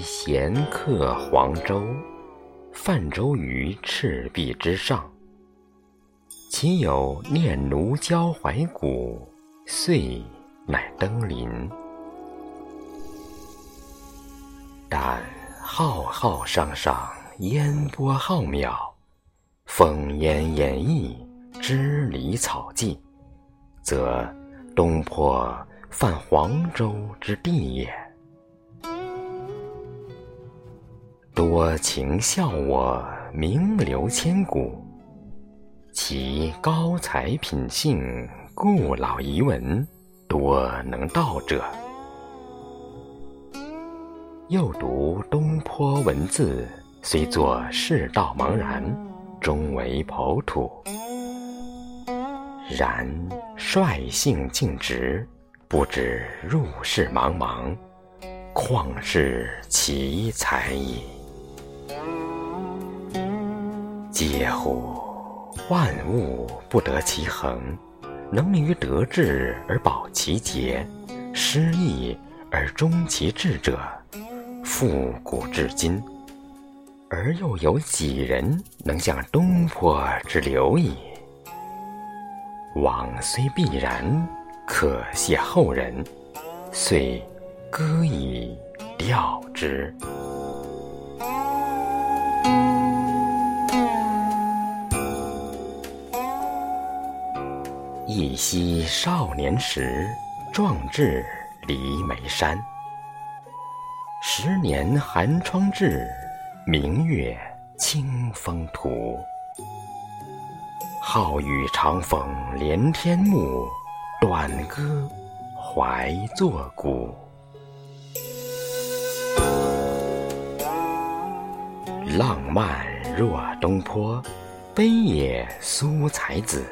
闲客黄州，泛舟于赤壁之上。其有念奴娇怀古，遂乃登临。但浩浩汤汤，烟波浩渺，烽烟掩抑，支离草寂，则东坡泛黄州之地也。多情笑我名留千古，其高才品性，故老遗文，多能道者。又读东坡文字，虽作世道茫然，终为剖土；然率性径直，不知入世茫茫，况是奇才也。嗟乎！万物不得其恒，能于得志而保其节，失意而终其志者，复古至今，而又有几人能像东坡之流矣？往虽必然，可谢后人，遂歌以吊之。忆昔少年时，壮志离眉山。十年寒窗至，明月清风图。好雨长风连天幕，短歌怀作古。浪漫若东坡，悲也苏才子。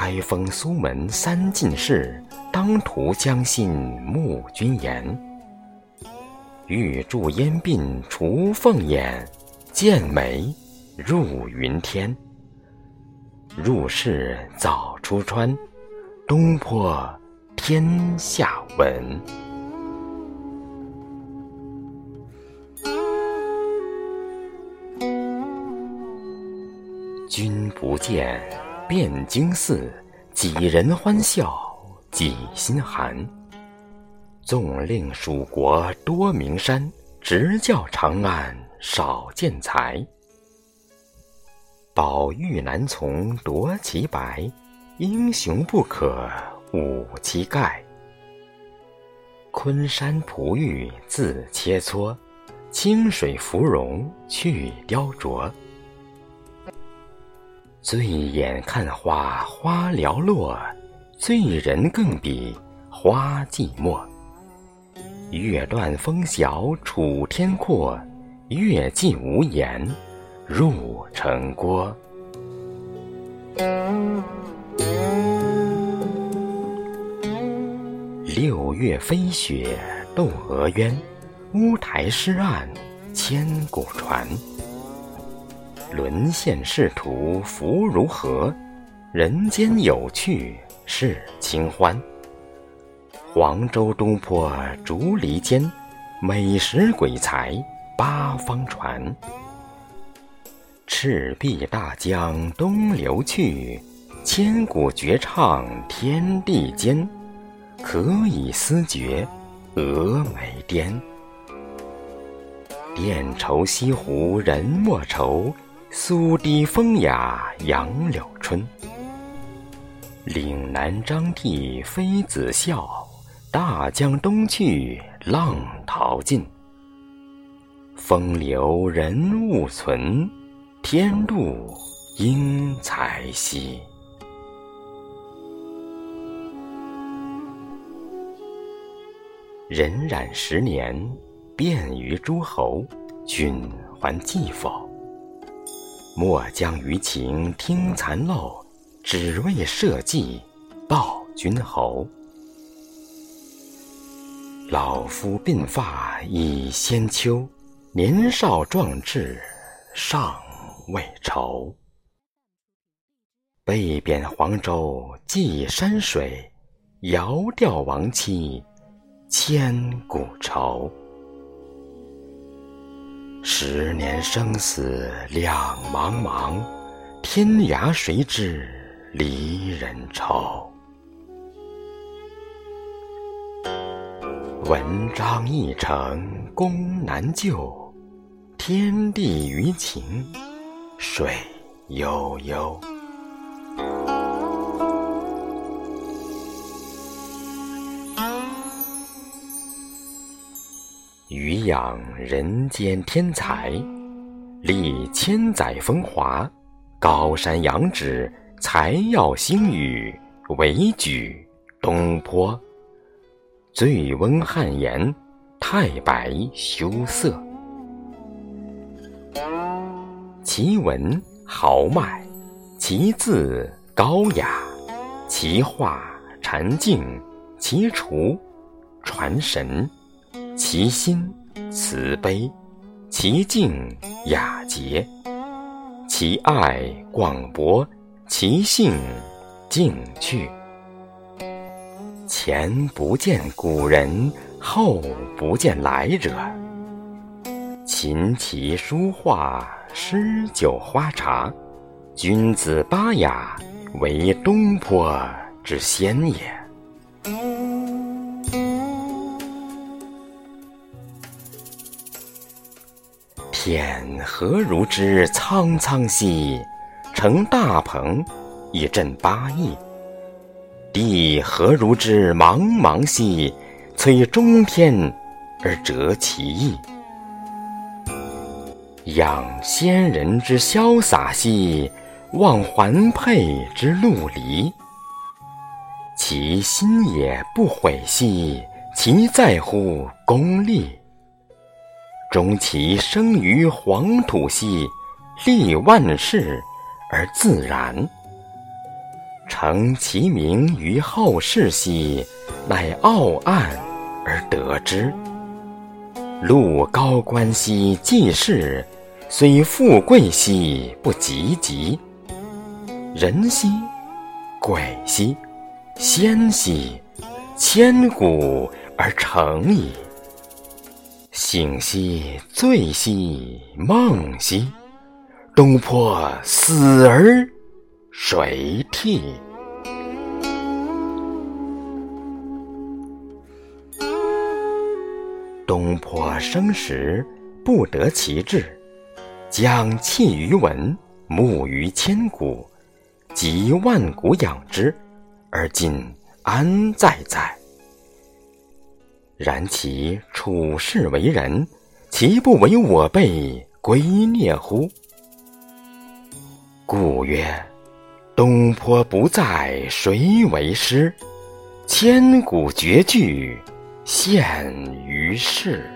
开封苏门三进士，当涂将信慕君言。欲驻烟鬓除凤眼，剑眉入云天。入世早出川，东坡天下闻。君不见。汴京寺，几人欢笑几心寒。纵令蜀国多名山，直教长安少见才。宝玉难从夺其白，英雄不可侮其盖。昆山璞玉自切磋，清水芙蓉去雕琢。醉眼看花花寥落，醉人更比花寂寞。月断风小楚天阔，月尽无言入城郭。六月飞雪窦娥冤，乌台诗案千古传。沦陷仕途福如何？人间有趣是清欢。黄州东坡竹篱间，美食鬼才八方传。赤壁大江东流去，千古绝唱天地间。可以思觉峨眉巅。殿愁西湖人莫愁。苏堤风雅杨柳春，岭南张帝妃子笑，大江东去浪淘尽。风流人物存，天妒英才稀。荏苒十年，便于诸侯，君还记否？莫将余情听残漏，只为社稷报君侯。老夫鬓发已先秋，年少壮志尚未酬。被贬黄州寄山水，遥吊亡妻千古愁。十年生死两茫茫，天涯谁知离人愁。文章一成功难就，天地余情水悠悠。养人间天才，历千载风华，高山仰止，才耀星宇，惟举东坡。醉翁汉言，太白羞涩。其文豪迈，其字高雅，其画禅静，其厨传神。其心慈悲，其静雅洁，其爱广博，其性静趣。前不见古人，后不见来者。琴棋书画诗酒花茶，君子八雅，唯东坡之先也。天何如之苍苍兮，成大鹏，以振八翼；地何如之茫茫兮，摧中天而折其翼。仰仙人之潇洒兮，望环佩之陆离。其心也不悔兮，其在乎功利。终其生于黄土兮，立万世而自然；成其名于后世兮，乃傲岸而得之。禄高官兮济世，虽富贵兮不及极。人兮，鬼兮，仙兮，千古而成矣。醒兮，醉兮，梦兮，东坡死而谁替？东坡生时不得其志，将弃于文，慕于千古，集万古养之，而今安在哉？然其处世为人，其不为我辈归臬乎？故曰：东坡不在，谁为师？千古绝句，现于世。